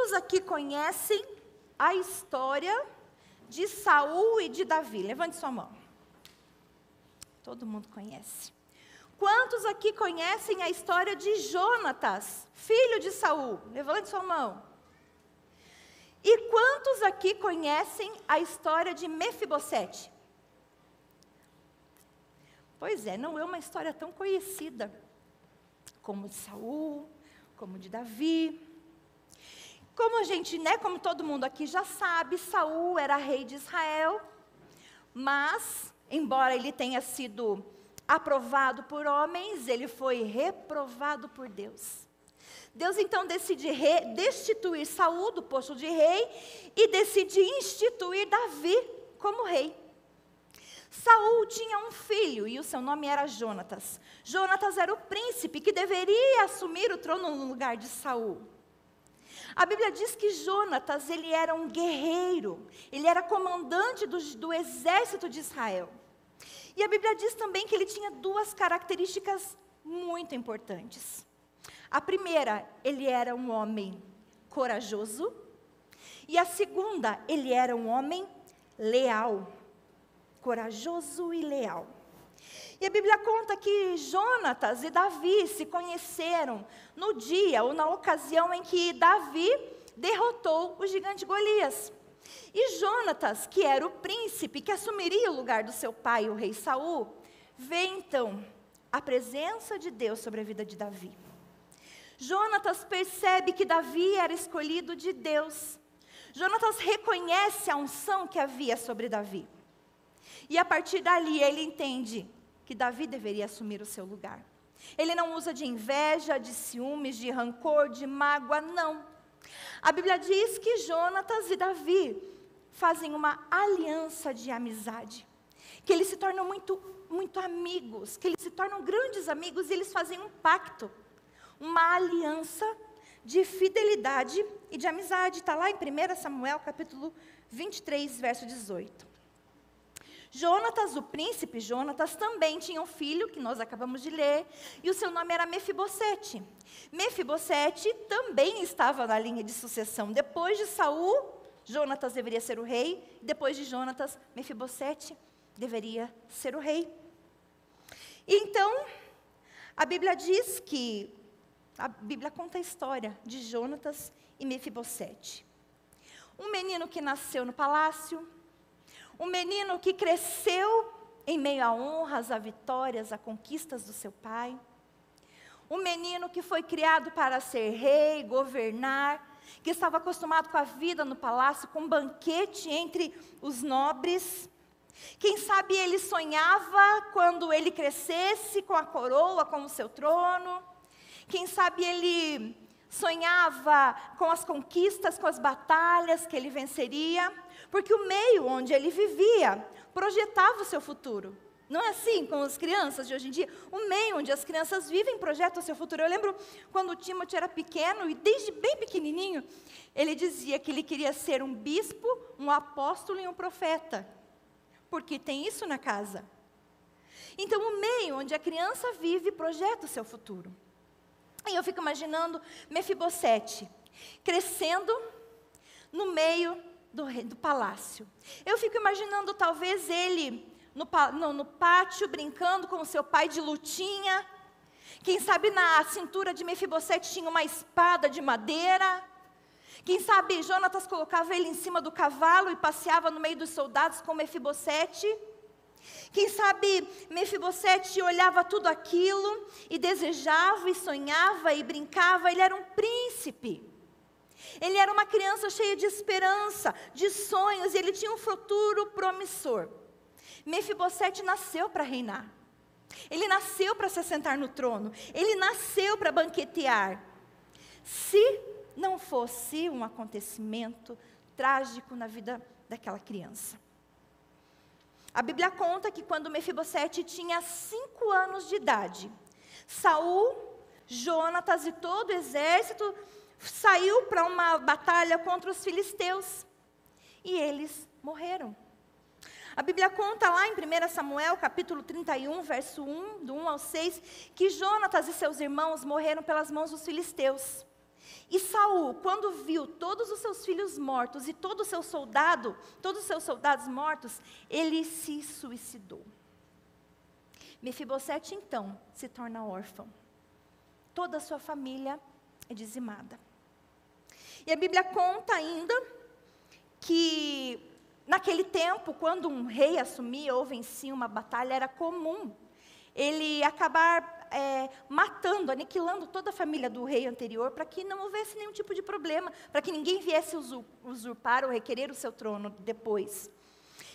Quantos aqui conhecem a história de Saul e de Davi? Levante sua mão. Todo mundo conhece. Quantos aqui conhecem a história de Jonatas, filho de Saul? Levante sua mão. E quantos aqui conhecem a história de Mefibosete? Pois é, não é uma história tão conhecida como de Saul, como de Davi. Como a gente, né, como todo mundo aqui já sabe, Saul era rei de Israel, mas embora ele tenha sido aprovado por homens, ele foi reprovado por Deus. Deus então decide destituir Saul do posto de rei e decide instituir Davi como rei. Saul tinha um filho e o seu nome era Jonatas. Jonatas era o príncipe que deveria assumir o trono no lugar de Saul. A Bíblia diz que Jonatas, ele era um guerreiro, ele era comandante do, do exército de Israel. E a Bíblia diz também que ele tinha duas características muito importantes. A primeira, ele era um homem corajoso. E a segunda, ele era um homem leal. Corajoso e leal. E a Bíblia conta que Jonatas e Davi se conheceram no dia ou na ocasião em que Davi derrotou o gigante Golias. E Jonatas, que era o príncipe que assumiria o lugar do seu pai, o rei Saul, vê então a presença de Deus sobre a vida de Davi. Jonatas percebe que Davi era escolhido de Deus. Jonatas reconhece a unção que havia sobre Davi. E a partir dali ele entende que Davi deveria assumir o seu lugar. Ele não usa de inveja, de ciúmes, de rancor, de mágoa, não. A Bíblia diz que Jonatas e Davi fazem uma aliança de amizade, que eles se tornam muito, muito amigos, que eles se tornam grandes amigos e eles fazem um pacto, uma aliança de fidelidade e de amizade. Está lá em 1 Samuel capítulo 23, verso 18. Jonatas, o príncipe Jonatas, também tinha um filho, que nós acabamos de ler, e o seu nome era Mefibosete. Mefibosete também estava na linha de sucessão. Depois de Saul, Jonatas deveria ser o rei, depois de Jonatas, Mefibosete deveria ser o rei. Então, a Bíblia diz que, a Bíblia conta a história de Jonatas e Mefibosete. Um menino que nasceu no palácio, um menino que cresceu em meio a honras, a vitórias, a conquistas do seu pai. Um menino que foi criado para ser rei, governar, que estava acostumado com a vida no palácio, com um banquete entre os nobres. Quem sabe ele sonhava quando ele crescesse com a coroa, com o seu trono. Quem sabe ele sonhava com as conquistas, com as batalhas que ele venceria porque o meio onde ele vivia projetava o seu futuro. Não é assim com as crianças de hoje em dia? O meio onde as crianças vivem projeta o seu futuro. Eu lembro quando o Timothy era pequeno, e desde bem pequenininho, ele dizia que ele queria ser um bispo, um apóstolo e um profeta. Porque tem isso na casa. Então, o meio onde a criança vive projeta o seu futuro. E eu fico imaginando Mefibosete crescendo no meio do, do palácio. Eu fico imaginando talvez ele no, no, pátio brincando com o seu pai de lutinha. Quem sabe na cintura de Mefibosete tinha uma espada de madeira. Quem sabe Jonatas colocava ele em cima do cavalo e passeava no meio dos soldados com Mefibosete. Quem sabe Mefibosete olhava tudo aquilo e desejava e sonhava e brincava, ele era um príncipe. Ele era uma criança cheia de esperança, de sonhos, e ele tinha um futuro promissor. Mefibosete nasceu para reinar. Ele nasceu para se sentar no trono. Ele nasceu para banquetear. Se não fosse um acontecimento trágico na vida daquela criança. A Bíblia conta que quando Mefibosete tinha cinco anos de idade, Saul, Jonatas e todo o exército saiu para uma batalha contra os filisteus e eles morreram. A Bíblia conta lá em 1 Samuel, capítulo 31, verso 1, do 1 ao 6, que Jonatas e seus irmãos morreram pelas mãos dos filisteus. E Saul quando viu todos os seus filhos mortos e todo o seu soldado, todos os seus soldados mortos, ele se suicidou. Mefibosete então se torna órfão. Toda a sua família é dizimada. E a Bíblia conta ainda que naquele tempo, quando um rei assumia ou vencia uma batalha, era comum ele acabar é, matando, aniquilando toda a família do rei anterior, para que não houvesse nenhum tipo de problema, para que ninguém viesse usurpar ou requerer o seu trono depois.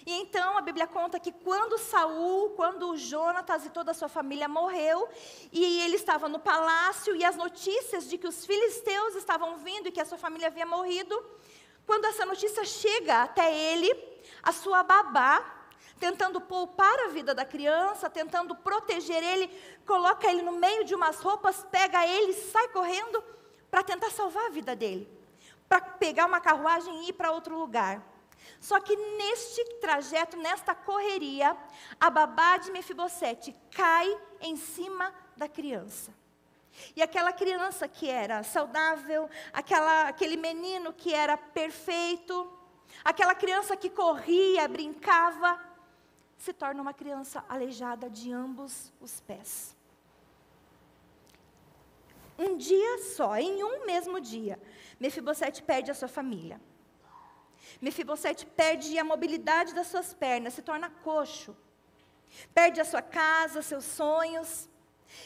E então a Bíblia conta que quando Saul, quando Jonatas e toda a sua família morreu, e ele estava no palácio, e as notícias de que os filisteus estavam vindo e que a sua família havia morrido, quando essa notícia chega até ele, a sua babá, tentando poupar a vida da criança, tentando proteger ele, coloca ele no meio de umas roupas, pega ele, sai correndo para tentar salvar a vida dele, para pegar uma carruagem e ir para outro lugar. Só que neste trajeto, nesta correria, a babá de Mefibosete cai em cima da criança. E aquela criança que era saudável, aquela, aquele menino que era perfeito, aquela criança que corria, brincava, se torna uma criança aleijada de ambos os pés. Um dia só, em um mesmo dia, Mefibosete perde a sua família. Mefibosete perde a mobilidade das suas pernas, se torna coxo. Perde a sua casa, seus sonhos.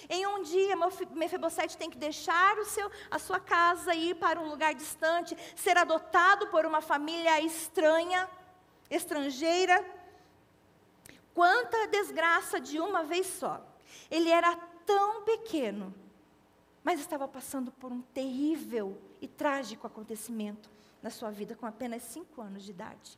Em um dia, Mefibosete tem que deixar o seu, a sua casa e ir para um lugar distante, ser adotado por uma família estranha, estrangeira. Quanta desgraça de uma vez só. Ele era tão pequeno, mas estava passando por um terrível e trágico acontecimento na sua vida com apenas cinco anos de idade.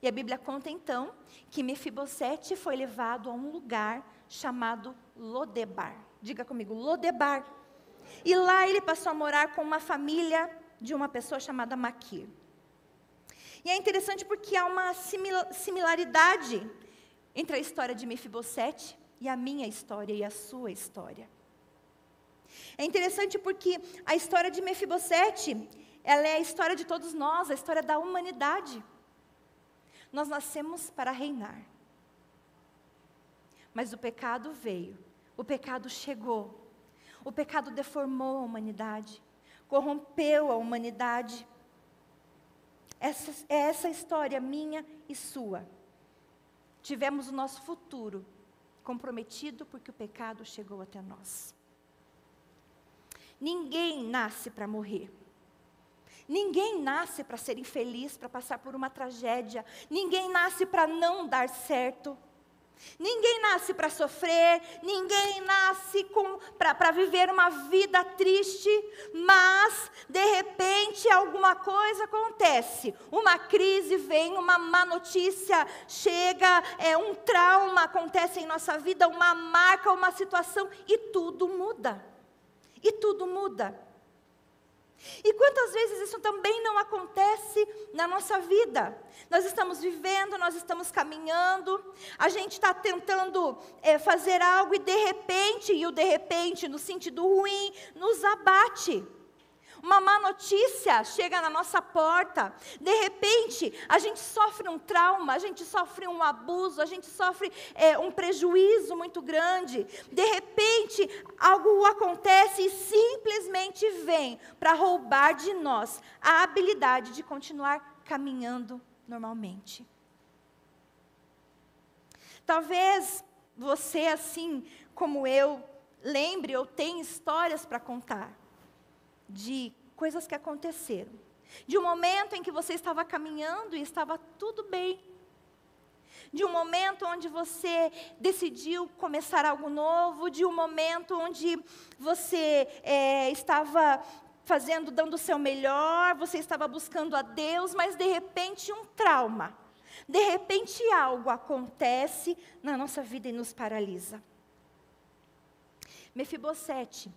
E a Bíblia conta então que Mefibosete foi levado a um lugar chamado Lodebar. Diga comigo, Lodebar. E lá ele passou a morar com uma família de uma pessoa chamada Maquir. E é interessante porque há uma similaridade entre a história de Mefibosete e a minha história e a sua história. É interessante porque a história de Mefibosete, ela é a história de todos nós, a história da humanidade. Nós nascemos para reinar. Mas o pecado veio, o pecado chegou, o pecado deformou a humanidade, corrompeu a humanidade. Essa, é essa história minha e sua. Tivemos o nosso futuro comprometido porque o pecado chegou até nós. Ninguém nasce para morrer. Ninguém nasce para ser infeliz, para passar por uma tragédia. Ninguém nasce para não dar certo. Ninguém nasce para sofrer, ninguém nasce para viver uma vida triste, mas de repente alguma coisa acontece, uma crise vem, uma má notícia chega, é um trauma acontece em nossa vida, uma marca, uma situação e tudo muda. E tudo muda. E quantas vezes isso também não acontece na nossa vida? Nós estamos vivendo, nós estamos caminhando, a gente está tentando é, fazer algo e de repente, e o de repente, no sentido ruim, nos abate. Uma má notícia chega na nossa porta. De repente, a gente sofre um trauma, a gente sofre um abuso, a gente sofre é, um prejuízo muito grande. De repente, algo acontece e simplesmente vem para roubar de nós a habilidade de continuar caminhando normalmente. Talvez você, assim como eu, lembre ou tenha histórias para contar de coisas que aconteceram. De um momento em que você estava caminhando e estava tudo bem. De um momento onde você decidiu começar algo novo, de um momento onde você é, estava fazendo, dando o seu melhor, você estava buscando a Deus, mas de repente um trauma. De repente algo acontece na nossa vida e nos paralisa. Mefibosete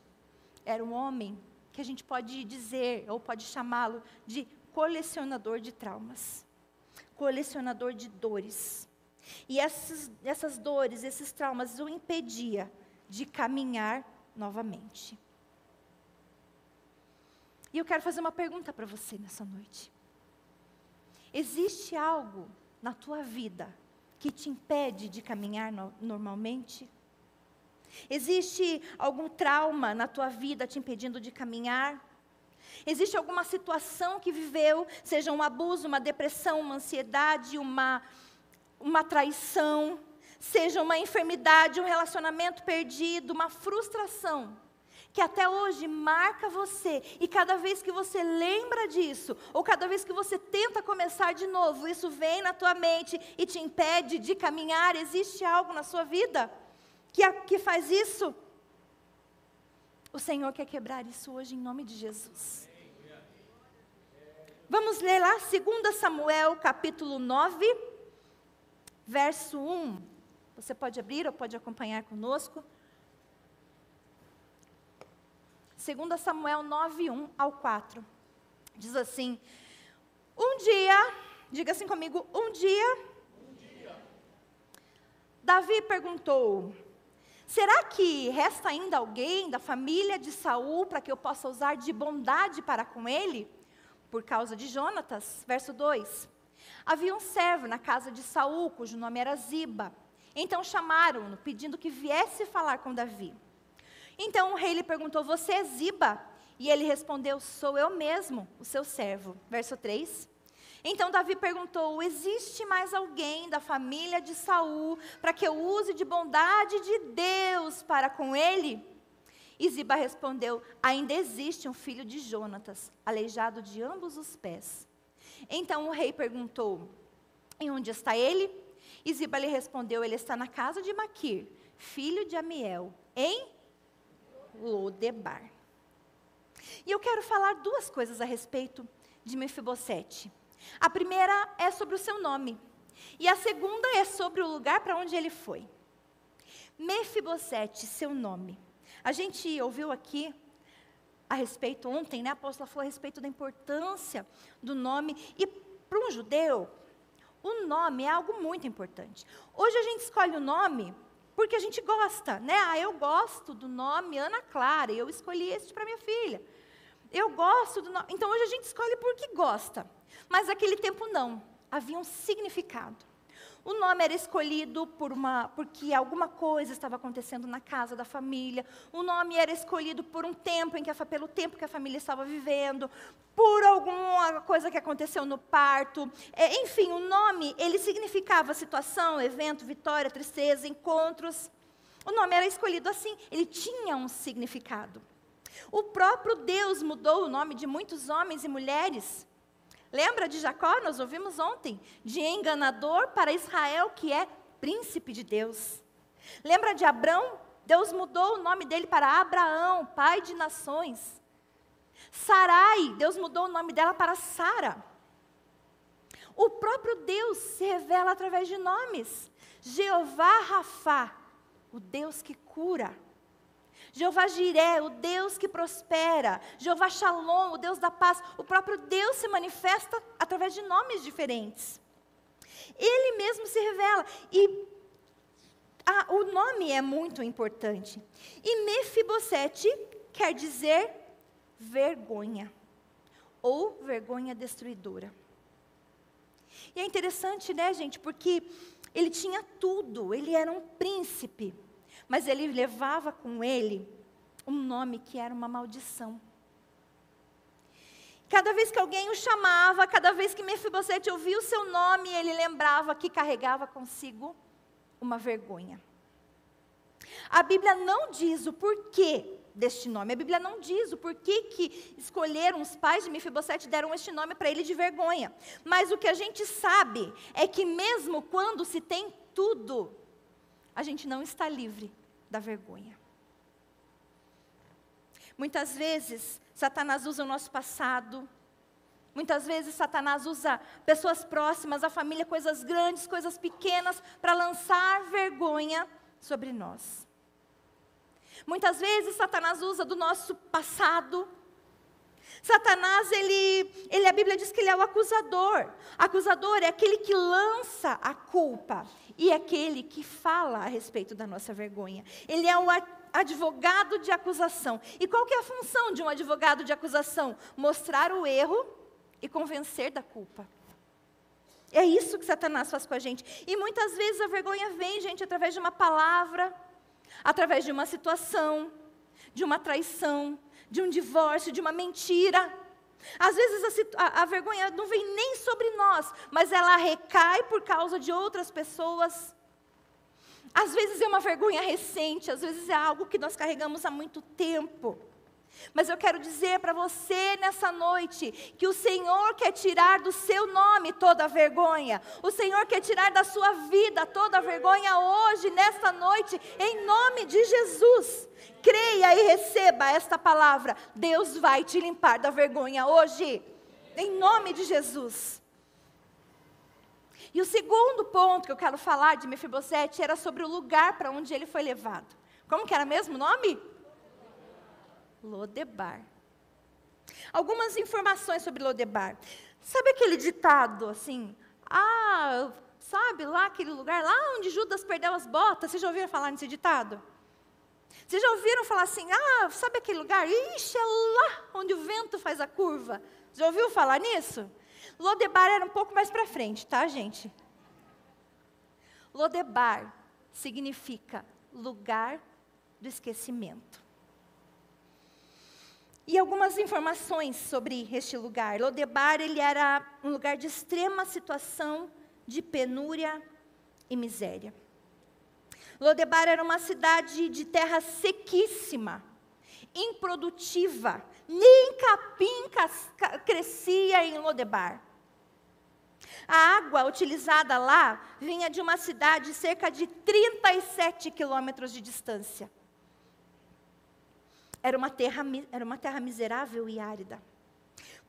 era um homem que a gente pode dizer, ou pode chamá-lo de colecionador de traumas, colecionador de dores. E essas, essas dores, esses traumas o impedia de caminhar novamente. E eu quero fazer uma pergunta para você nessa noite. Existe algo na tua vida que te impede de caminhar no, normalmente? Existe algum trauma na tua vida te impedindo de caminhar? Existe alguma situação que viveu, seja um abuso, uma depressão, uma ansiedade, uma, uma traição, seja uma enfermidade, um relacionamento perdido, uma frustração, que até hoje marca você, e cada vez que você lembra disso, ou cada vez que você tenta começar de novo, isso vem na tua mente e te impede de caminhar, existe algo na sua vida que, que faz isso? O Senhor quer quebrar isso hoje em nome de Jesus. Vamos ler lá 2 Samuel capítulo 9, verso 1. Você pode abrir ou pode acompanhar conosco. 2 Samuel 9, 1 ao 4. Diz assim: Um dia, diga assim comigo, um dia, um dia. Davi perguntou: Será que resta ainda alguém da família de Saul para que eu possa usar de bondade para com ele? Por causa de Jonatas, verso 2. Havia um servo na casa de Saul, cujo nome era Ziba. Então chamaram-no, pedindo que viesse falar com Davi. Então o rei lhe perguntou: Você é Ziba? E ele respondeu: Sou eu mesmo, o seu servo. Verso 3. Então Davi perguntou: Existe mais alguém da família de Saul para que eu use de bondade de Deus para com ele? E Ziba respondeu: Ainda existe um filho de Jonatas, aleijado de ambos os pés. Então o rei perguntou: E onde está ele? E Ziba lhe respondeu: Ele está na casa de Maquir, filho de Amiel, em Lodebar. E eu quero falar duas coisas a respeito de Mefibosete. A primeira é sobre o seu nome. E a segunda é sobre o lugar para onde ele foi. Mefibosete, seu nome. A gente ouviu aqui a respeito ontem, né? A apóstola falou a respeito da importância do nome. E para um judeu, o nome é algo muito importante. Hoje a gente escolhe o nome porque a gente gosta, né? Ah, eu gosto do nome Ana Clara, e eu escolhi este para minha filha. Eu gosto do nome. Então hoje a gente escolhe porque gosta. Mas naquele tempo não. Havia um significado. O nome era escolhido por uma, porque alguma coisa estava acontecendo na casa da família. O nome era escolhido por um tempo em que pelo tempo que a família estava vivendo, por alguma coisa que aconteceu no parto. É, enfim, o nome ele significava situação, evento, vitória, tristeza, encontros. O nome era escolhido assim. Ele tinha um significado. O próprio Deus mudou o nome de muitos homens e mulheres. Lembra de Jacó? Nós ouvimos ontem. De enganador para Israel, que é príncipe de Deus. Lembra de Abrão? Deus mudou o nome dele para Abraão, pai de nações. Sarai, Deus mudou o nome dela para Sara. O próprio Deus se revela através de nomes. Jeová Rafá, o Deus que cura. Jeová Jiré, o Deus que prospera. Jeová Shalom, o Deus da paz. O próprio Deus se manifesta através de nomes diferentes. Ele mesmo se revela. E o nome é muito importante. E Mefibosete quer dizer vergonha. Ou vergonha destruidora. E é interessante, né, gente? Porque ele tinha tudo. Ele era um príncipe mas ele levava com ele um nome que era uma maldição. Cada vez que alguém o chamava, cada vez que Mefibosete ouvia o seu nome, ele lembrava que carregava consigo uma vergonha. A Bíblia não diz o porquê deste nome. A Bíblia não diz o porquê que escolheram os pais de Mefibosete deram este nome para ele de vergonha. Mas o que a gente sabe é que mesmo quando se tem tudo, a gente não está livre da vergonha. Muitas vezes, Satanás usa o nosso passado. Muitas vezes, Satanás usa pessoas próximas, a família, coisas grandes, coisas pequenas, para lançar vergonha sobre nós. Muitas vezes, Satanás usa do nosso passado. Satanás, ele, ele, a Bíblia diz que ele é o acusador. Acusador é aquele que lança a culpa e aquele que fala a respeito da nossa vergonha. Ele é o, advogado de acusação. E qual que é a função de um advogado de acusação? Mostrar o erro e convencer da culpa. É isso que Satanás faz com a gente. E muitas vezes a vergonha vem, gente, através de uma palavra, através de uma situação, de uma traição, de um divórcio, de uma mentira. Às vezes a, a, vergonha não vem nem sobre nós, mas ela recai por causa de outras pessoas. Às vezes é uma vergonha recente, às vezes é algo que nós carregamos há muito tempo. Mas eu quero dizer para você nessa noite que o Senhor quer tirar do seu nome toda vergonha. O Senhor quer tirar da sua vida toda vergonha hoje, nessa noite, em nome de Jesus. Creia e receba esta palavra. Deus vai te limpar da vergonha hoje, em nome de Jesus. E o segundo ponto que eu quero falar de Mefibosete era sobre o lugar para onde ele foi levado. Como que era mesmo o nome? Lodebar. Algumas informações sobre Lodebar. Sabe aquele ditado assim? Ah, sabe lá aquele lugar, lá onde Judas perdeu as botas? Vocês já ouviram falar nesse ditado? Vocês já ouviram falar assim? Ah, sabe aquele lugar? Ixi, é lá onde o vento faz a curva. Já ouviu falar nisso? Lodebar era um pouco mais para frente, tá, gente? Lodebar significa lugar do esquecimento. E algumas informações sobre este lugar. Lodebar, ele era um lugar de extrema situação de penúria e miséria. Lodebar era uma cidade de terra sequíssima, improdutiva. Nem capim crescia em Lodebar. A água utilizada lá vinha de uma cidade cerca de 37 quilômetros de distância. Era uma terra, era uma terra miserável e árida.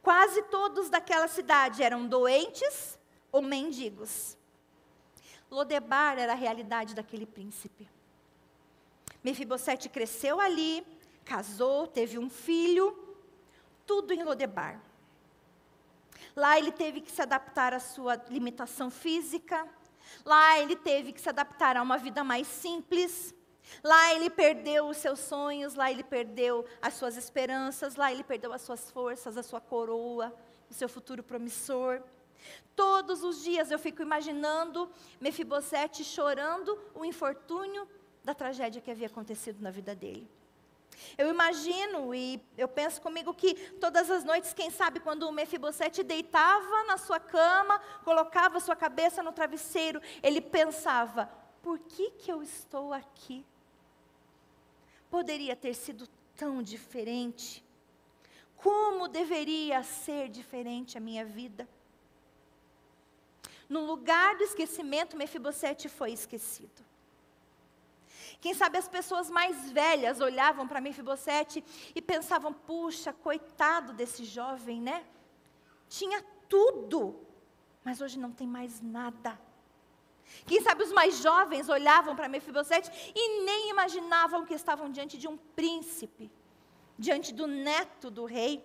Quase todos daquela cidade eram doentes ou mendigos. Lodebar era a realidade daquele príncipe. Mefibosete cresceu ali, casou, teve um filho, tudo em Lodebar. Lá ele teve que se adaptar à sua limitação física, lá ele teve que se adaptar a uma vida mais simples, Lá ele perdeu os seus sonhos, lá ele perdeu as suas esperanças, lá ele perdeu as suas forças, a sua coroa, o seu futuro promissor. Todos os dias eu fico imaginando Mefibosete chorando o infortúnio da tragédia que havia acontecido na vida dele. Eu imagino e eu penso comigo que todas as noites, quem sabe, quando o Mefibosete deitava na sua cama, colocava sua cabeça no travesseiro, ele pensava: por que, que eu estou aqui? Poderia ter sido tão diferente? Como deveria ser diferente a minha vida? No lugar do esquecimento, Mefibosete foi esquecido. Quem sabe as pessoas mais velhas olhavam para Mefibosete e pensavam: puxa, coitado desse jovem, né? Tinha tudo, mas hoje não tem mais nada. Quem sabe os mais jovens olhavam para Mefibosete e nem imaginavam que estavam diante de um príncipe, diante do neto do rei.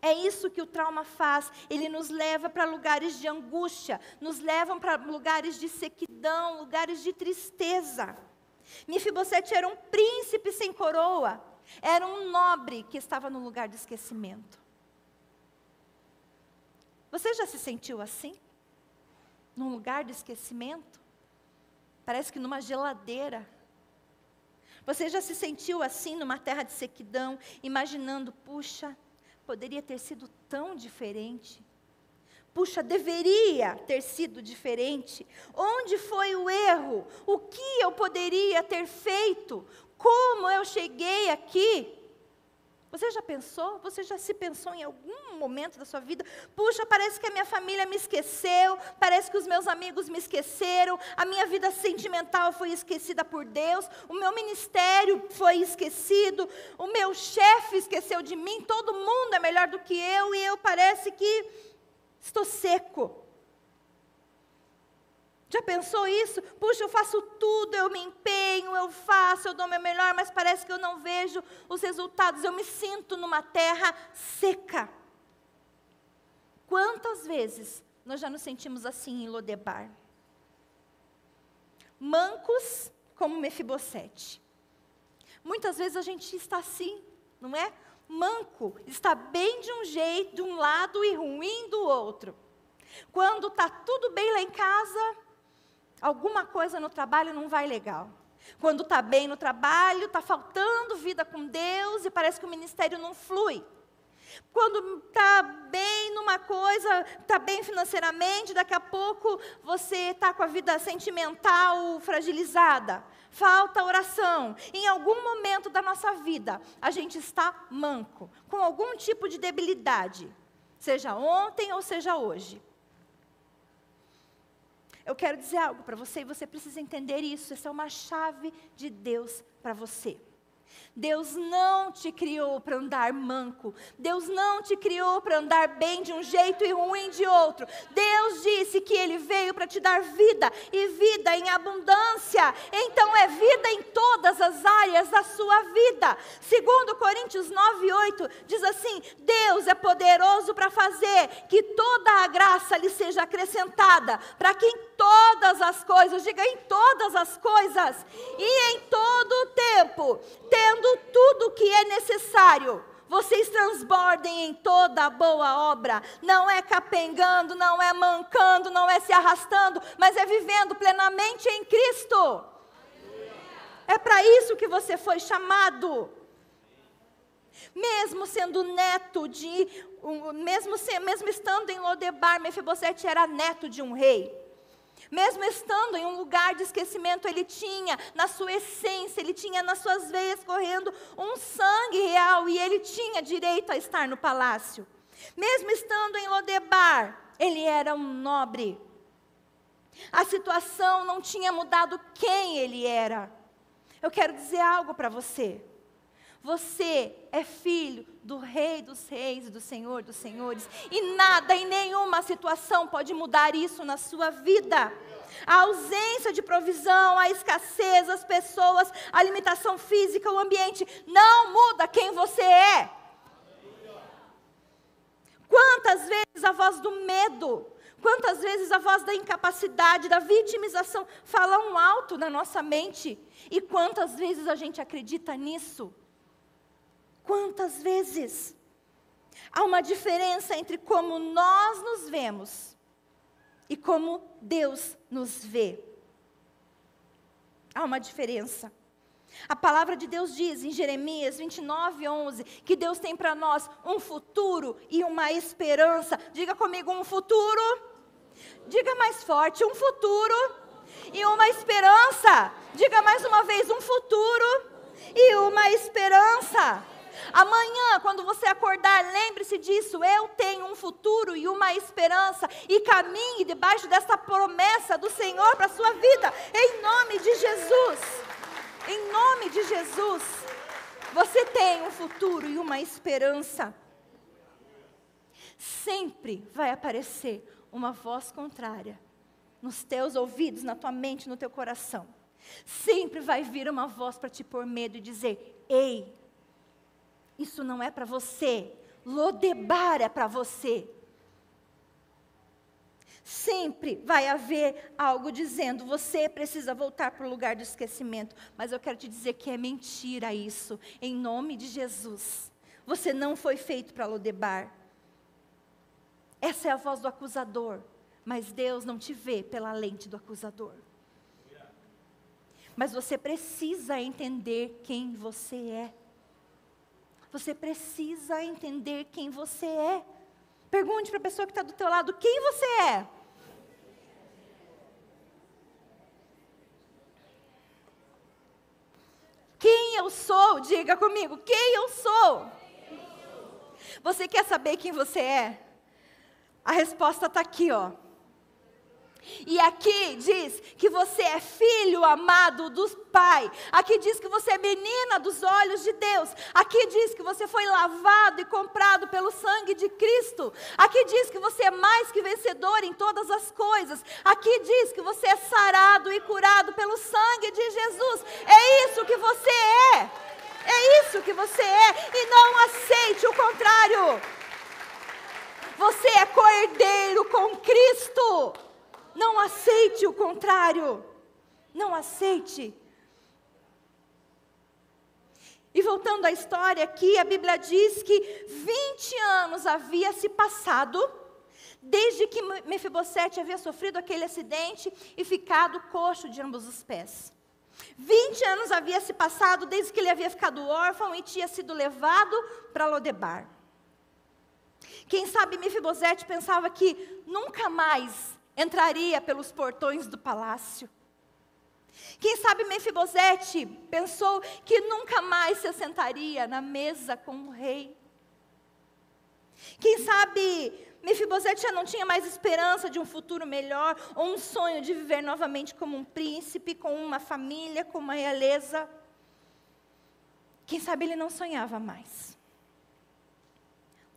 É isso que o trauma faz. Ele nos leva para lugares de angústia, nos leva para lugares de sequidão, lugares de tristeza. Mefibosete era um príncipe sem coroa, era um nobre que estava no lugar de esquecimento. Você já se sentiu assim? Num lugar de esquecimento? Parece que numa geladeira. Você já se sentiu assim numa terra de sequidão, imaginando, puxa, poderia ter sido tão diferente? Puxa, deveria ter sido diferente. Onde foi o erro? O que eu poderia ter feito? Como eu cheguei aqui? Você já pensou? Você já se pensou em algum momento da sua vida? Puxa, parece que a minha família me esqueceu, parece que os meus amigos me esqueceram, a minha vida sentimental foi esquecida por Deus, o meu ministério foi esquecido, o meu chefe esqueceu de mim, todo mundo é melhor do que eu e eu parece que estou seco. Já pensou isso? Puxa, eu faço tudo, eu me empenho, eu faço, eu dou meu melhor, mas parece que eu não vejo os resultados. Eu me sinto numa terra seca. Quantas vezes nós já nos sentimos assim em Lodebar? Mancos como Mefibosete. Muitas vezes a gente está assim, não é? Manco, está bem de um jeito, de um lado e ruim do outro. Quando está tudo bem lá em casa, alguma coisa no trabalho não vai legal. Quando está bem no trabalho, está faltando vida com Deus e parece que o ministério não flui. Quando está bem numa coisa, está bem financeiramente, daqui a pouco você está com a vida sentimental fragilizada. Falta oração. Em algum momento da nossa vida, a gente está manco, com algum tipo de debilidade, seja ontem ou seja hoje. Eu quero dizer algo para você e você precisa entender isso. Essa é uma chave de Deus para você. Deus não te criou para andar manco. Deus não te criou para andar bem de um jeito e ruim de outro. Deus disse que Ele veio para te dar vida e vida em abundância. Então é vida em todas as áreas da sua vida. Segundo Coríntios 9, 8, diz assim: Deus é poderoso para fazer que toda a graça lhe seja acrescentada, para que em todas as coisas, diga em todas as coisas, e em todo o tempo, tudo o que é necessário, vocês transbordem em toda a boa obra. Não é capengando, não é mancando, não é se arrastando, mas é vivendo plenamente em Cristo. É para isso que você foi chamado. Mesmo sendo neto de, mesmo, mesmo estando em Lodebar, Mefibosete era neto de um rei. Mesmo estando em um lugar de esquecimento, ele tinha na sua essência, ele tinha nas suas veias correndo um sangue real e ele tinha direito a estar no palácio. Mesmo estando em Lodebar, ele era um nobre. A situação não tinha mudado quem ele era. Eu quero dizer algo para você. Você é filho do Rei dos Reis do Senhor dos Senhores. E nada e nenhuma situação pode mudar isso na sua vida. A ausência de provisão, a escassez, as pessoas, a limitação física, o ambiente, não muda quem você é. Quantas vezes a voz do medo, quantas vezes a voz da incapacidade, da vitimização falam alto na nossa mente, e quantas vezes a gente acredita nisso? Quantas vezes? Há uma diferença entre como nós nos vemos e como Deus nos vê. Há uma diferença. A palavra de Deus diz em Jeremias 29, 11, que Deus tem para nós um futuro e uma esperança. Diga comigo, um futuro. Diga mais forte, um futuro e uma esperança. Diga mais uma vez, um futuro e uma esperança. Amanhã, quando você acordar, lembre-se disso. Eu tenho um futuro e uma esperança. E caminhe debaixo dessa promessa do Senhor para a sua vida. Em nome de Jesus. Em nome de Jesus. Você tem um futuro e uma esperança. Sempre vai aparecer uma voz contrária nos teus ouvidos, na tua mente, no teu coração. Sempre vai vir uma voz para te pôr medo e dizer: Ei, isso não é para você. Lodebar é para você. Sempre vai haver algo dizendo, você precisa voltar para o lugar do esquecimento. Mas eu quero te dizer que é mentira isso, em nome de Jesus. Você não foi feito para Lodebar. Essa é a voz do acusador, mas Deus não te vê pela lente do acusador. Mas você precisa entender quem você é. Você precisa entender quem você é. Pergunte para a pessoa que está do teu lado, quem você é? Quem eu sou? Diga comigo, quem eu sou? Você quer saber quem você é? A resposta está aqui, ó. E aqui diz que você é filho amado do Pai. Aqui diz que você é menina dos olhos de Deus. Aqui diz que você foi lavado e comprado pelo sangue de Cristo. Aqui diz que você é mais que vencedor em todas as coisas. Aqui diz que você é sarado e curado pelo sangue de Jesus. É isso que você é. É isso que você é. E não aceite o contrário. Você é cordeiro com Cristo. Não aceite o contrário. Não aceite. E voltando à história aqui, a Bíblia diz que 20 anos havia se passado desde que Mefibosete havia sofrido aquele acidente e ficado coxo de ambos os pés. 20 anos havia se passado desde que ele havia ficado órfão e tinha sido levado para Lodebar. Quem sabe Mefibosete pensava que nunca mais entraria pelos portões do palácio. Quem sabe Mefibosete pensou que nunca mais se assentaria na mesa com o rei. Quem sabe Mefibosete já não tinha mais esperança de um futuro melhor, ou um sonho de viver novamente como um príncipe, com uma família, com uma realeza. Quem sabe ele não sonhava mais.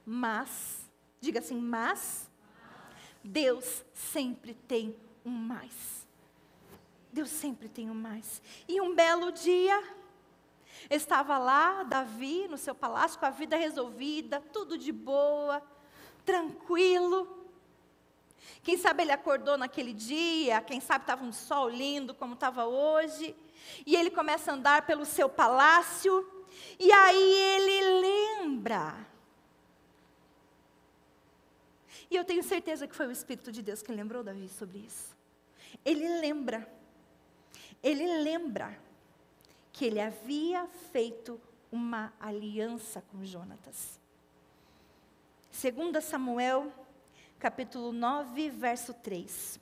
Mas, diga assim, mas, Deus sempre tem um mais. Deus sempre tem um mais. E um belo dia, estava lá Davi no seu palácio com a vida resolvida, tudo de boa tranquilo. Quem sabe ele acordou naquele dia, quem sabe estava um sol lindo como estava hoje, e ele começa a andar pelo seu palácio, e aí ele lembra. E eu tenho certeza que foi o Espírito de Deus que lembrou Davi sobre isso. Ele lembra, ele lembra que ele havia feito uma aliança com Jonatas. 2 Samuel, capítulo 9, verso 3.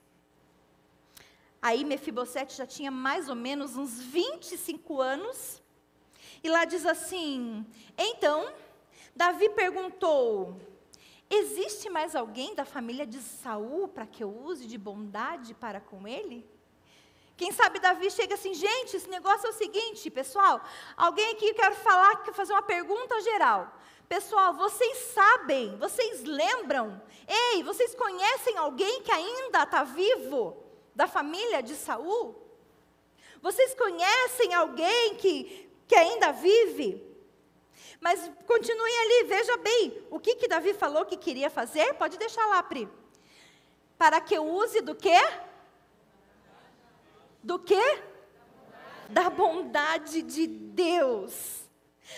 Aí Mefibosete já tinha mais ou menos uns 25 anos. E lá diz assim: Então, Davi perguntou: Existe mais alguém da família de Saul para que eu use de bondade para com ele? Quem sabe Davi chega assim, gente, esse negócio é o seguinte, pessoal. Alguém aqui quer falar, quer fazer uma pergunta geral. Pessoal, vocês sabem, vocês lembram? Ei, vocês conhecem alguém que ainda está vivo da família de Saul? Vocês conhecem alguém que, que ainda vive? Mas continuem ali, veja bem, o que, que Davi falou que queria fazer? Pode deixar lá, Pri. Para que eu use do quê? Do quê? Da bondade de Deus.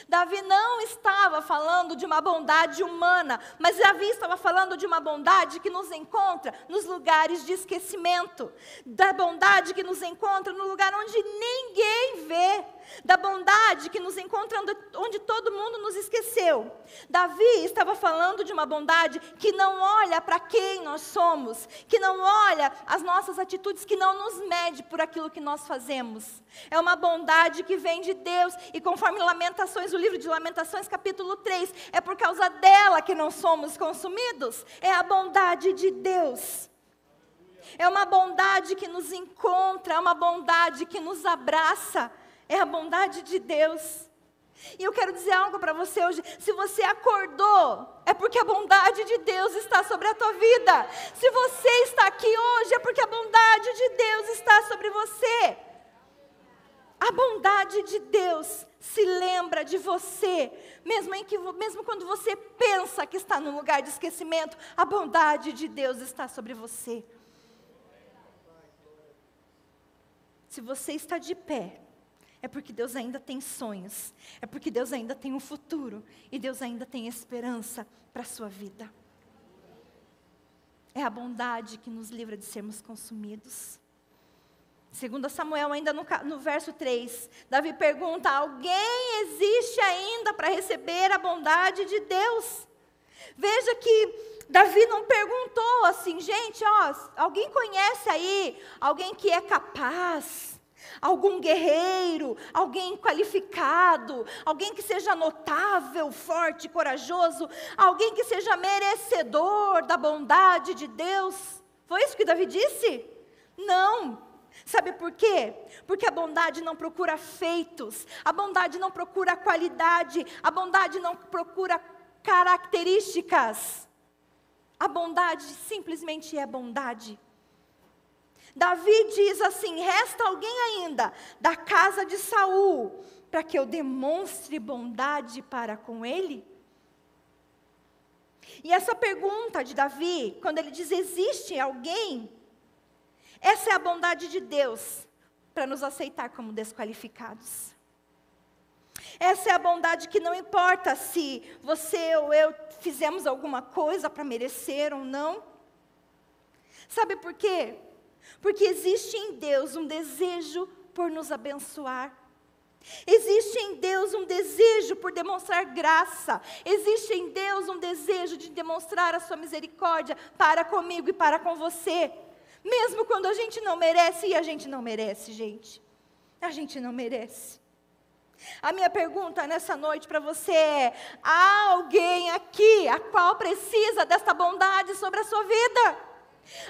Davi não estava falando de uma bondade humana, mas Davi estava falando de uma bondade que nos encontra nos lugares de esquecimento, da bondade que nos encontra no lugar onde ninguém vê, da bondade que nos encontra onde, todo mundo nos esqueceu. Davi estava falando de uma bondade que não olha para quem nós somos, que não olha as nossas atitudes, que não nos mede por aquilo que nós fazemos. É uma bondade que vem de Deus, e conforme Lamentações, o livro de Lamentações, capítulo 3, é por causa dela que não somos consumidos. É a bondade de Deus. É uma bondade que nos encontra, é uma bondade que nos abraça é a bondade de Deus. E eu quero dizer algo para você hoje. Se você acordou, é porque a bondade de Deus está sobre a tua vida. Se você está aqui hoje, é porque a bondade de Deus está sobre você. A bondade de Deus se lembra de você, mesmo, em que, mesmo quando você pensa que está num lugar de esquecimento, a bondade de Deus está sobre você. Se você está de pé, é porque Deus ainda tem sonhos, é porque Deus ainda tem um futuro e Deus ainda tem esperança para a sua vida. É a bondade que nos livra de sermos consumidos. Segundo Samuel, ainda no, no verso 3, Davi pergunta: alguém existe ainda para receber a bondade de Deus? Veja que Davi não perguntou assim, gente, ó, alguém conhece aí alguém que é capaz? Algum guerreiro, alguém qualificado, alguém que seja notável, forte, corajoso, alguém que seja merecedor da bondade de Deus. Foi isso que Davi disse? Não. Sabe por quê? Porque a bondade não procura feitos, a bondade não procura qualidade, a bondade não procura características. A bondade simplesmente é bondade. Davi diz assim: resta alguém ainda da casa de Saul para que eu demonstre bondade para com ele? E essa pergunta de Davi, quando ele diz existe alguém, essa é a bondade de Deus para nos aceitar como desqualificados. Essa é a bondade que não importa se você ou eu fizemos alguma coisa para merecer ou não. Sabe por quê? Porque existe em Deus um desejo por nos abençoar. Existe em Deus um desejo por demonstrar graça. Existe em Deus um desejo de demonstrar a sua misericórdia para comigo e para com você. Mesmo quando a gente não merece, e a gente não merece, gente. A gente não merece. A minha pergunta nessa noite para você é: há alguém aqui a qual precisa desta bondade sobre a sua vida?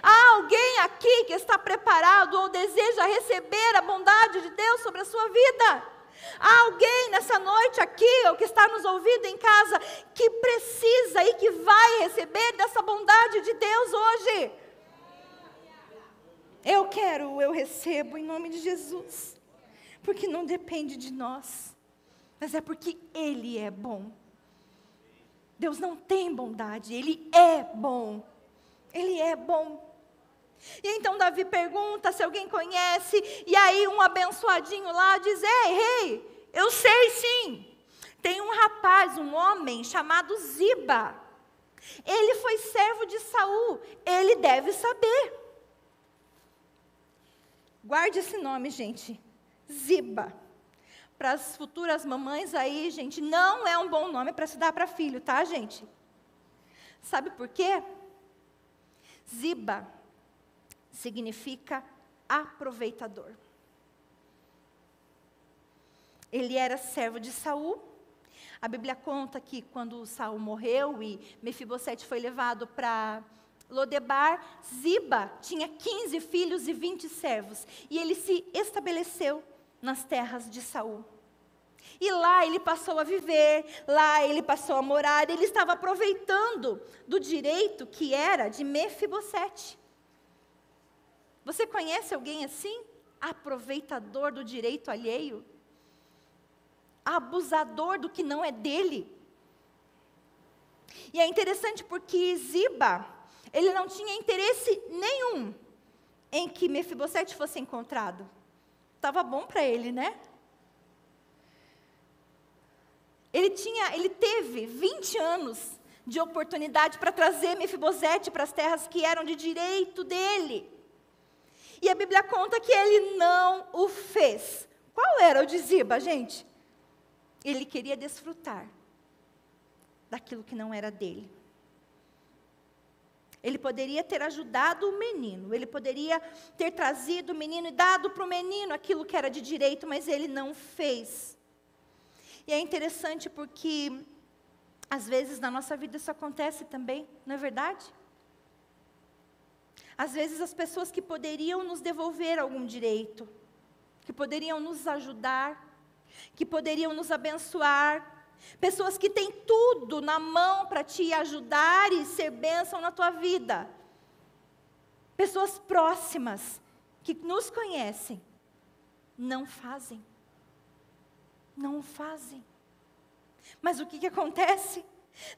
Há alguém aqui que está preparado ou deseja receber a bondade de Deus sobre a sua vida? Há alguém nessa noite aqui, ou que está nos ouvindo em casa, que precisa e que vai receber dessa bondade de Deus hoje? Eu quero, eu recebo em nome de Jesus. Porque não depende de nós, mas é porque Ele é bom. Deus não tem bondade, Ele é bom. Ele é bom. E então Davi pergunta se alguém conhece, e aí um abençoadinho lá diz: Ei, rei, eu sei sim. Tem um rapaz, um homem chamado Ziba. Ele foi servo de Saul, ele deve saber. Guarde esse nome, gente. Ziba. Para as futuras mamães aí, gente, não é um bom nome para se dar para filho, tá, gente? Sabe por quê? Ziba significa aproveitador. Ele era servo de Saul. A Bíblia conta que quando Saul morreu e Mefibosete foi levado para Lodebar, Ziba tinha 15 filhos e 20 servos, e ele se estabeleceu nas terras de Saul. E lá ele passou a viver, lá ele passou a morar, ele estava aproveitando do direito que era de Mefibosete. Você conhece alguém assim? Aproveitador do direito alheio? Abusador do que não é dele? E é interessante porque Ziba, ele não tinha interesse nenhum em que Mefibosete fosse encontrado. Estava bom para ele, né? Ele tinha, ele teve 20 anos de oportunidade para trazer Mefibosete para as terras que eram de direito dele. E a Bíblia conta que ele não o fez. Qual era o de Ziba, gente? Ele queria desfrutar daquilo que não era dele. Ele poderia ter ajudado o menino, ele poderia ter trazido o menino e dado para o menino aquilo que era de direito, mas ele não fez. E é interessante porque, às vezes, na nossa vida isso acontece também, não é verdade? Às vezes, as pessoas que poderiam nos devolver algum direito, que poderiam nos ajudar, que poderiam nos abençoar, pessoas que têm tudo na mão para te ajudar e ser bênção na tua vida, pessoas próximas, que nos conhecem, não fazem. Não fazem. Mas o que, que acontece?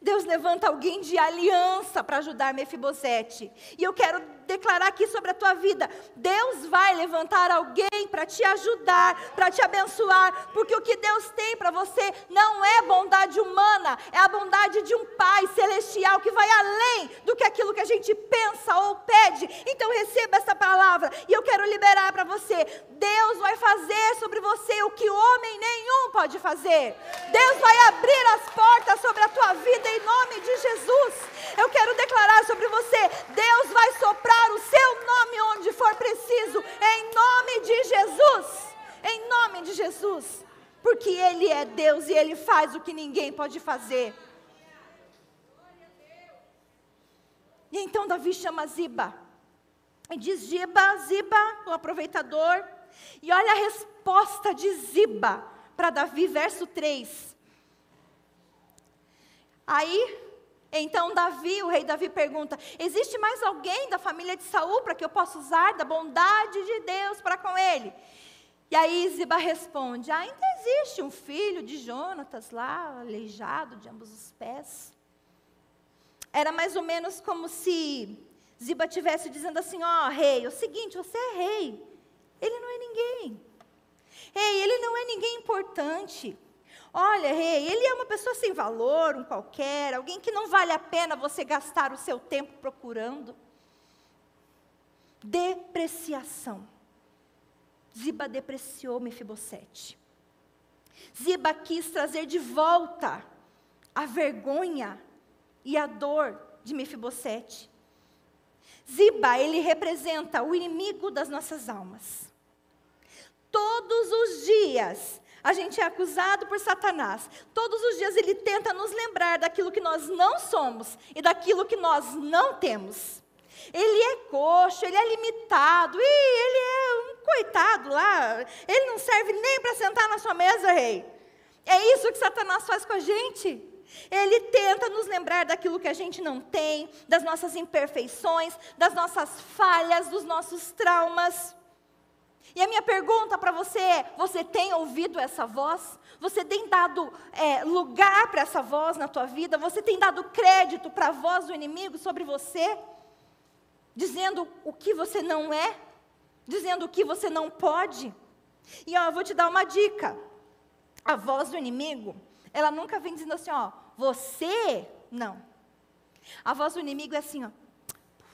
Deus levanta alguém de aliança para ajudar Mefibosete. E eu quero declarar aqui sobre a tua vida: Deus vai levantar alguém para te ajudar, para te abençoar, porque o que Deus tem para você não é bondade humana, é a bondade de um Pai celestial que vai além do que aquilo que a gente pensa ou pede. Então receba essa palavra e eu quero liberar para você: Deus vai fazer sobre você o que homem nenhum pode fazer. Deus vai abrir as portas sobre a tua vida em nome de Jesus. Eu quero declarar sobre você: Deus vai soprar o seu nome onde for preciso, em nome de Jesus. Em nome de Jesus. Porque Ele é Deus e Ele faz o que ninguém pode fazer. E então Davi chama Ziba. E diz: Ziba, Ziba, o aproveitador. E olha a resposta de Ziba para Davi, verso 3. Aí então Davi, o rei Davi pergunta: existe mais alguém da família de Saul para que eu possa usar da bondade de Deus para com ele? E aí Ziba responde: ainda existe um filho de Jonatas lá, aleijado de ambos os pés. Era mais ou menos como se Ziba estivesse dizendo assim: ó, oh, rei, é o seguinte, você é rei, ele não é ninguém. Ei, ele não é ninguém importante. Olha, rei, ele é uma pessoa sem valor, um qualquer, alguém que não vale a pena você gastar o seu tempo procurando. Depreciação. Ziba depreciou Mefibosete. Ziba quis trazer de volta a vergonha e a dor de Mefibosete. Ziba, ele representa o inimigo das nossas almas. Todos os dias a gente é acusado por Satanás. Todos os dias ele tenta nos lembrar daquilo que nós não somos e daquilo que nós não temos. Ele é coxo, ele é limitado, e ele é um coitado lá. Ele não serve nem para sentar na sua mesa, rei. É isso que Satanás faz com a gente. Ele tenta nos lembrar daquilo que a gente não tem, das nossas imperfeições, das nossas falhas, dos nossos traumas. E a minha pergunta para você é: você tem ouvido essa voz? Você tem dado é, lugar para essa voz na tua vida? Você tem dado crédito para a voz do inimigo sobre você? Dizendo o que você não é? Dizendo o que você não pode? E ó, eu vou te dar uma dica. A voz do inimigo, ela nunca vem dizendo assim, ó, você não. A voz do inimigo é assim, ó,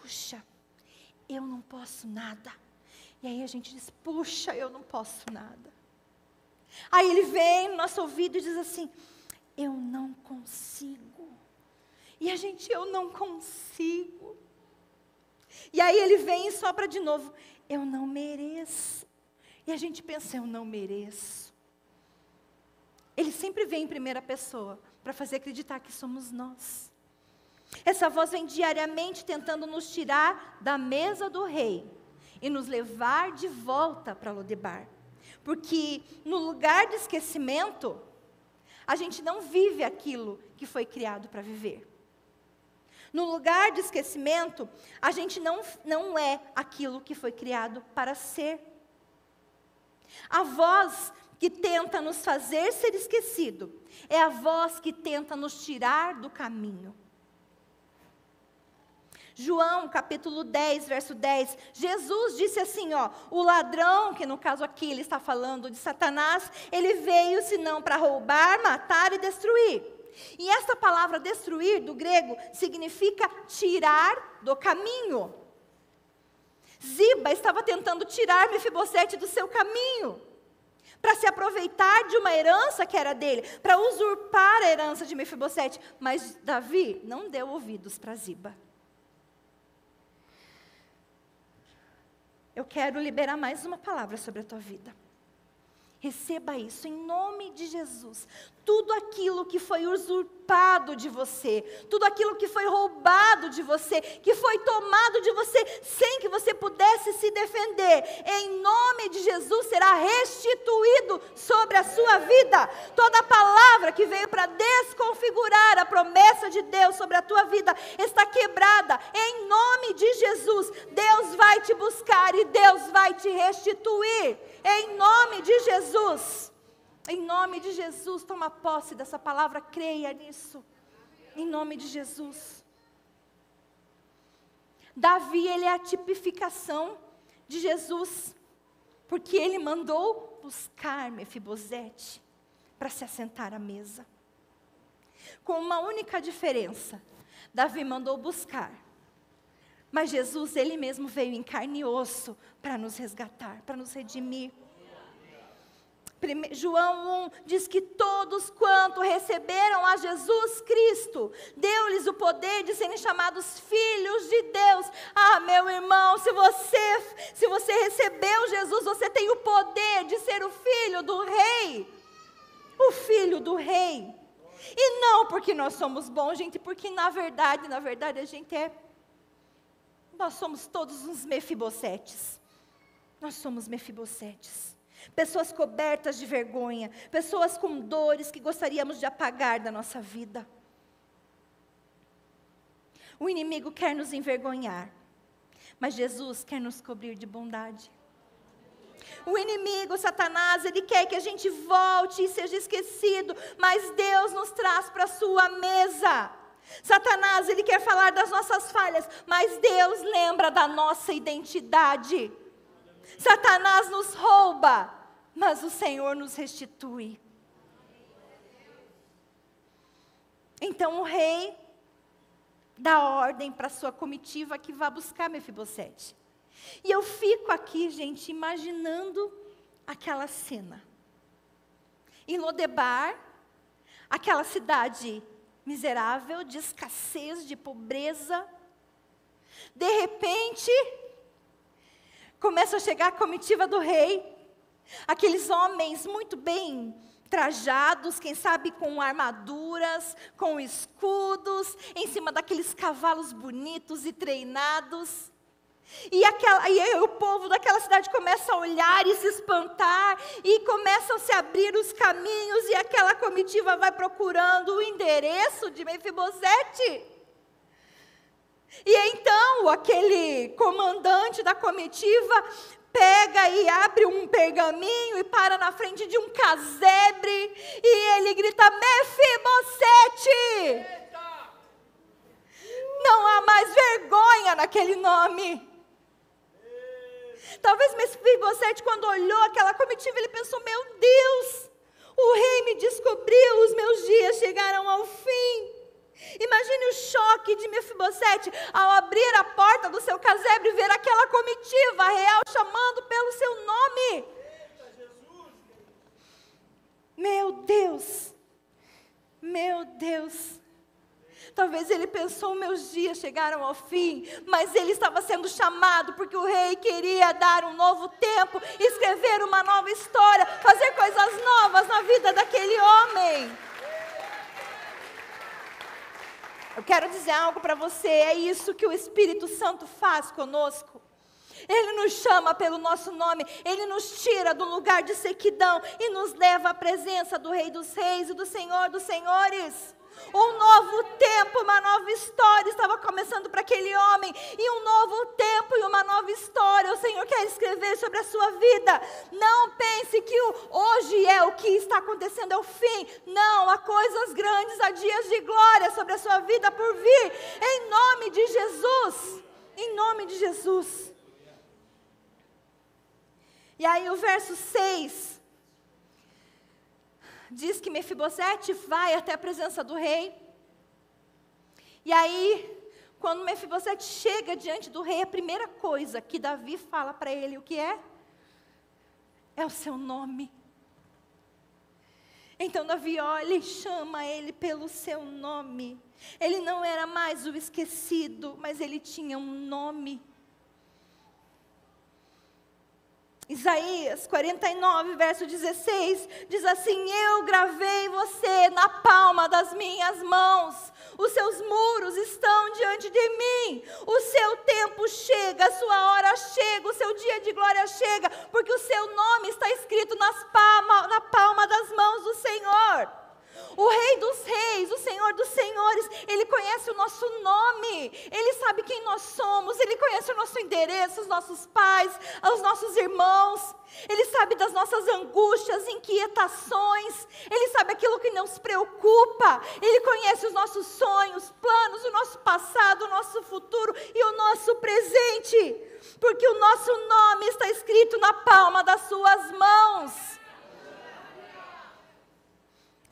puxa, eu não posso nada. E aí a gente diz: puxa, eu não posso nada. Aí ele vem no nosso ouvido e diz assim: eu não consigo. E a gente, eu não consigo. E aí ele vem e sopra de novo: eu não mereço. E a gente pensa: eu não mereço. Ele sempre vem em primeira pessoa para fazer acreditar que somos nós. Essa voz vem diariamente tentando nos tirar da mesa do rei e nos levar de volta para Lodebar. Porque no lugar de esquecimento, a gente não vive aquilo que foi criado para viver. No lugar de esquecimento, a gente não, não é aquilo que foi criado para ser. A voz que tenta nos fazer ser esquecido é a voz que tenta nos tirar do caminho. João, capítulo 10, verso 10, Jesus disse assim, ó, o ladrão, que no caso aqui ele está falando de Satanás, ele veio senão para roubar, matar e destruir. E essa palavra destruir, do grego, significa tirar do caminho. Ziba estava tentando tirar Mefibosete do seu caminho, para se aproveitar de uma herança que era dele, para usurpar a herança de Mefibosete. Mas Davi não deu ouvidos para Ziba. Eu quero liberar mais uma palavra sobre a tua vida. Receba isso em nome de Jesus tudo aquilo que foi usurpado de você, tudo aquilo que foi roubado de você, que foi tomado de você sem que você pudesse se defender, em nome de Jesus será restituído sobre a sua vida. Toda palavra que veio para desconfigurar a promessa de Deus sobre a tua vida está quebrada, em nome de Jesus. Deus vai te buscar e Deus vai te restituir, em nome de Jesus. Em nome de Jesus, toma posse dessa palavra, creia nisso. Em nome de Jesus. Davi, ele é a tipificação de Jesus, porque ele mandou buscar Mefibosete para se assentar à mesa. Com uma única diferença: Davi mandou buscar, mas Jesus, ele mesmo veio em carne e osso para nos resgatar, para nos redimir. João 1 diz que todos quanto receberam a Jesus Cristo, deu-lhes o poder de serem chamados filhos de Deus. Ah, meu irmão, se você, se você recebeu Jesus, você tem o poder de ser o filho do rei. O filho do rei. E não porque nós somos bons, gente, porque na verdade, na verdade a gente é nós somos todos uns mefibosetes. Nós somos mefibosetes pessoas cobertas de vergonha, pessoas com dores que gostaríamos de apagar da nossa vida. O inimigo quer nos envergonhar, mas Jesus quer nos cobrir de bondade. O inimigo, Satanás, ele quer que a gente volte e seja esquecido, mas Deus nos traz para a sua mesa. Satanás, ele quer falar das nossas falhas, mas Deus lembra da nossa identidade. Satanás nos rouba, mas o Senhor nos restitui. Então o rei dá ordem para sua comitiva que vá buscar Mefibosete. E eu fico aqui, gente, imaginando aquela cena. Em Lodebar, aquela cidade miserável, de escassez, de pobreza, de repente, começa a chegar a comitiva do rei, aqueles homens muito bem trajados, quem sabe com armaduras, com escudos, em cima daqueles cavalos bonitos e treinados. E, aquela, e o povo daquela cidade começa a olhar e se espantar, e começam a se abrir os caminhos, e aquela comitiva vai procurando o endereço de Mefibosete. E então aquele comandante da comitiva pega e abre um pergaminho e para na frente de um casebre e ele grita: Mefibosete! Não há mais vergonha naquele nome. Talvez Mefibosete, quando olhou aquela comitiva, ele pensou: Meu Deus, o rei me descobriu, os meus dias chegaram ao fim. Imagine o choque de Mefibosete ao abrir a porta do seu casebre e ver aquela comitiva real chamando pelo seu nome. Meu Deus, meu Deus. Talvez ele pensou, meus dias chegaram ao fim, mas ele estava sendo chamado porque o rei queria dar um novo tempo, escrever uma nova história, fazer coisas novas na vida daquele homem. Eu quero dizer algo para você, é isso que o Espírito Santo faz conosco. Ele nos chama pelo nosso nome, ele nos tira do lugar de sequidão e nos leva à presença do Rei dos Reis e do Senhor dos Senhores. Um novo tempo, uma nova história estava começando para aquele homem. E um novo tempo e uma nova história o Senhor quer escrever sobre a sua vida. Não pense que o, hoje é o que está acontecendo, é o fim. Não, há coisas grandes, há dias de glória sobre a sua vida por vir. Em nome de Jesus. Em nome de Jesus. E aí o verso 6 diz que Mefibosete vai até a presença do rei. E aí, quando Mefibosete chega diante do rei, a primeira coisa que Davi fala para ele, o que é? É o seu nome. Então Davi olha e chama ele pelo seu nome. Ele não era mais o esquecido, mas ele tinha um nome. Isaías 49, verso 16, diz assim: Eu gravei você na palma das minhas mãos, os seus muros estão diante de mim, o seu tempo chega, a sua hora chega, o seu dia de glória chega, porque o seu nome está escrito nas palma, na palma das mãos do Senhor. O Rei dos Reis, o Senhor dos Senhores, Ele conhece o nosso nome, Ele sabe quem nós somos, Ele conhece o nosso endereço, os nossos pais, os nossos irmãos, Ele sabe das nossas angústias, inquietações, Ele sabe aquilo que nos preocupa, Ele conhece os nossos sonhos, planos, o nosso passado, o nosso futuro e o nosso presente, porque o nosso nome está escrito na palma das Suas mãos.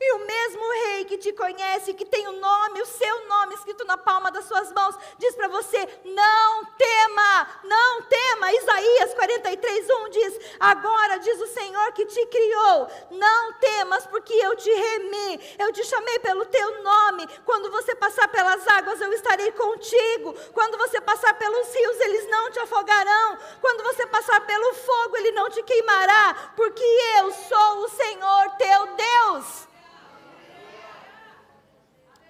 E o mesmo rei que te conhece, que tem o nome, o seu nome escrito na palma das suas mãos, diz para você: não tema, não tema. Isaías 43, 1 diz: Agora diz o Senhor que te criou, não temas, porque eu te remi, eu te chamei pelo teu nome. Quando você passar pelas águas, eu estarei contigo. Quando você passar pelos rios, eles não te afogarão. Quando você passar pelo fogo, ele não te queimará, porque eu sou o Senhor teu Deus.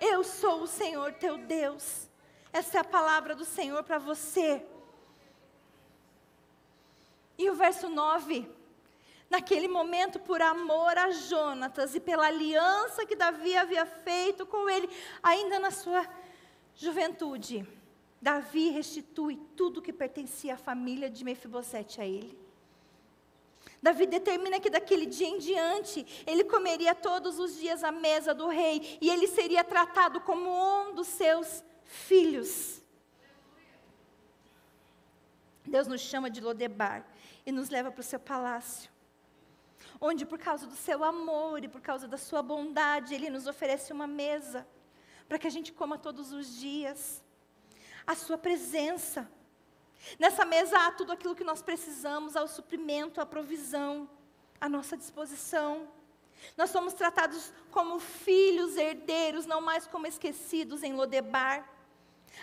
Eu sou o Senhor teu Deus. Essa é a palavra do Senhor para você. E o verso 9. Naquele momento, por amor a Jonatas e pela aliança que Davi havia feito com ele, ainda na sua juventude, Davi restitui tudo que pertencia à família de Mefibosete a ele. Davi determina que daquele dia em diante ele comeria todos os dias à mesa do rei e ele seria tratado como um dos seus filhos. Deus nos chama de Lodebar e nos leva para o seu palácio, onde por causa do seu amor e por causa da sua bondade ele nos oferece uma mesa para que a gente coma todos os dias. A Sua presença. Nessa mesa há tudo aquilo que nós precisamos, há o suprimento, a provisão, à nossa disposição. Nós somos tratados como filhos herdeiros, não mais como esquecidos em Lodebar.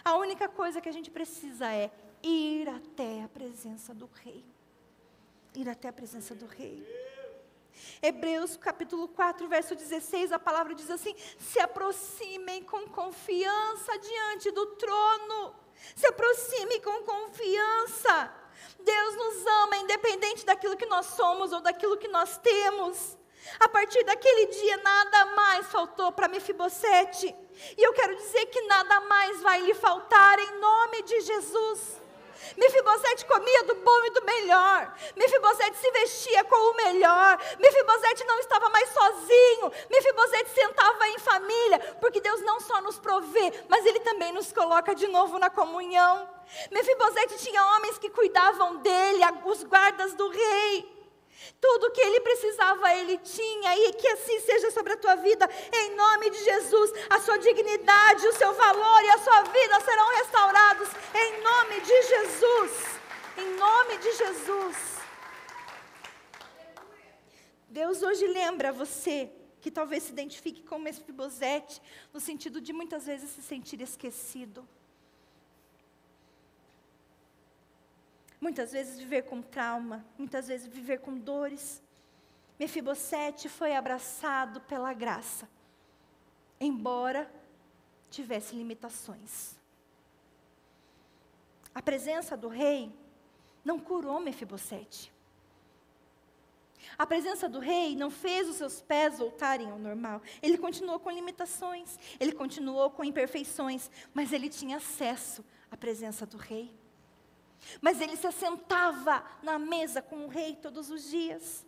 A única coisa que a gente precisa é ir até a presença do Rei. Ir até a presença do Rei. Hebreus capítulo 4, verso 16, a palavra diz assim: se aproximem com confiança diante do trono. Se aproxime com confiança. Deus nos ama, independente daquilo que nós somos ou daquilo que nós temos. A partir daquele dia, nada mais faltou para Mefibosete. E eu quero dizer que nada mais vai lhe faltar em nome de Jesus. Mefibosete comia do bom e do melhor. Mefibosete se vestia com o melhor. Mefibosete não estava mais sozinho. Mefibosete sentava em família, porque Deus não só nos provê, mas Ele também nos coloca de novo na comunhão. Mefibosete tinha homens que cuidavam dele, os guardas do rei. Tudo que ele precisava, ele tinha, e que assim seja sobre a tua vida, em nome de Jesus. A sua dignidade, o seu valor e a sua vida serão restaurados, em nome de Jesus. Em nome de Jesus. Deus hoje lembra você que talvez se identifique com Mefibosete, no sentido de muitas vezes se sentir esquecido. Muitas vezes viver com trauma, muitas vezes viver com dores. Mefibosete foi abraçado pela graça, embora tivesse limitações. A presença do rei não curou Mefibosete. A presença do rei não fez os seus pés voltarem ao normal. Ele continuou com limitações, ele continuou com imperfeições, mas ele tinha acesso à presença do rei. Mas ele se assentava na mesa com o rei todos os dias.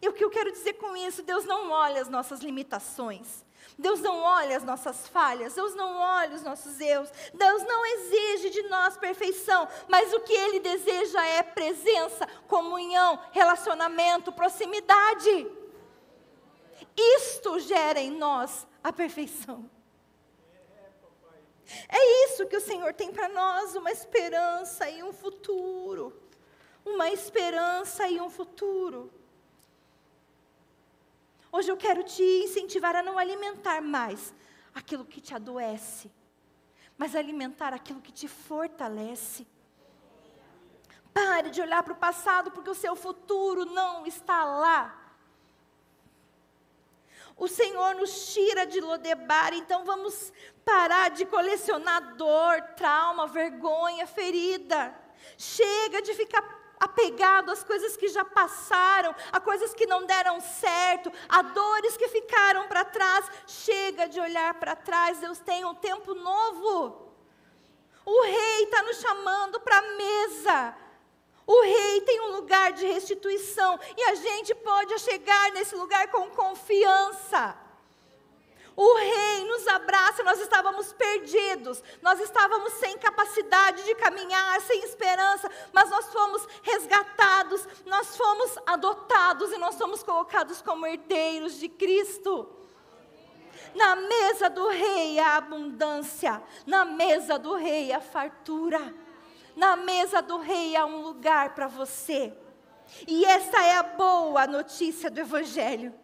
E o que eu quero dizer com isso? Deus não olha as nossas limitações. Deus não olha as nossas falhas, Deus não olha os nossos erros, Deus não exige de nós perfeição, mas o que Ele deseja é presença, comunhão, relacionamento, proximidade. Isto gera em nós a perfeição. É isso que o Senhor tem para nós, uma esperança e um futuro. Uma esperança e um futuro. Hoje eu quero te incentivar a não alimentar mais aquilo que te adoece, mas alimentar aquilo que te fortalece. Pare de olhar para o passado, porque o seu futuro não está lá. O Senhor nos tira de Lodebar, então vamos parar de colecionar dor, trauma, vergonha, ferida. Chega de ficar apegado às coisas que já passaram, a coisas que não deram certo, a dores que ficaram para trás. Chega de olhar para trás, Deus tem um tempo novo. O rei está nos chamando para a mesa. O rei tem um lugar de restituição e a gente pode chegar nesse lugar com confiança. O rei nos abraça, nós estávamos perdidos, nós estávamos sem capacidade de caminhar, sem esperança, mas nós fomos resgatados, nós fomos adotados e nós somos colocados como herdeiros de Cristo. Na mesa do rei a abundância, na mesa do rei a fartura. Na mesa do rei há um lugar para você. E essa é a boa notícia do Evangelho.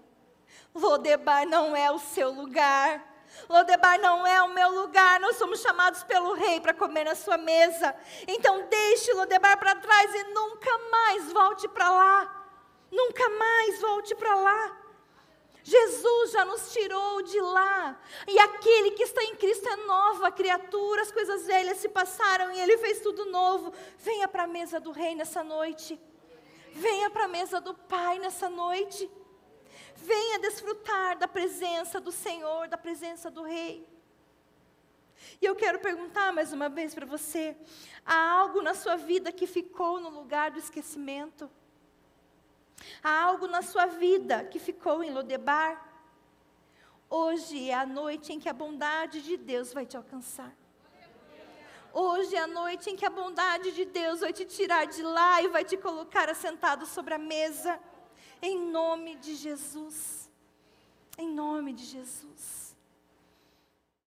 Lodebar não é o seu lugar. Lodebar não é o meu lugar. Nós somos chamados pelo rei para comer na sua mesa. Então deixe Lodebar para trás e nunca mais volte para lá. Nunca mais volte para lá. Jesus já nos tirou de lá. E aquele que está em Cristo é nova criatura. As coisas velhas se passaram e ele fez tudo novo. Venha para a mesa do rei nessa noite. Venha para a mesa do Pai nessa noite. Venha desfrutar da presença do Senhor, da presença do rei. E eu quero perguntar mais uma vez para você: há algo na sua vida que ficou no lugar do esquecimento? Há algo na sua vida que ficou em Lodebar? Hoje é a noite em que a bondade de Deus vai te alcançar. Hoje é a noite em que a bondade de Deus vai te tirar de lá e vai te colocar assentado sobre a mesa. Em nome de Jesus. Em nome de Jesus.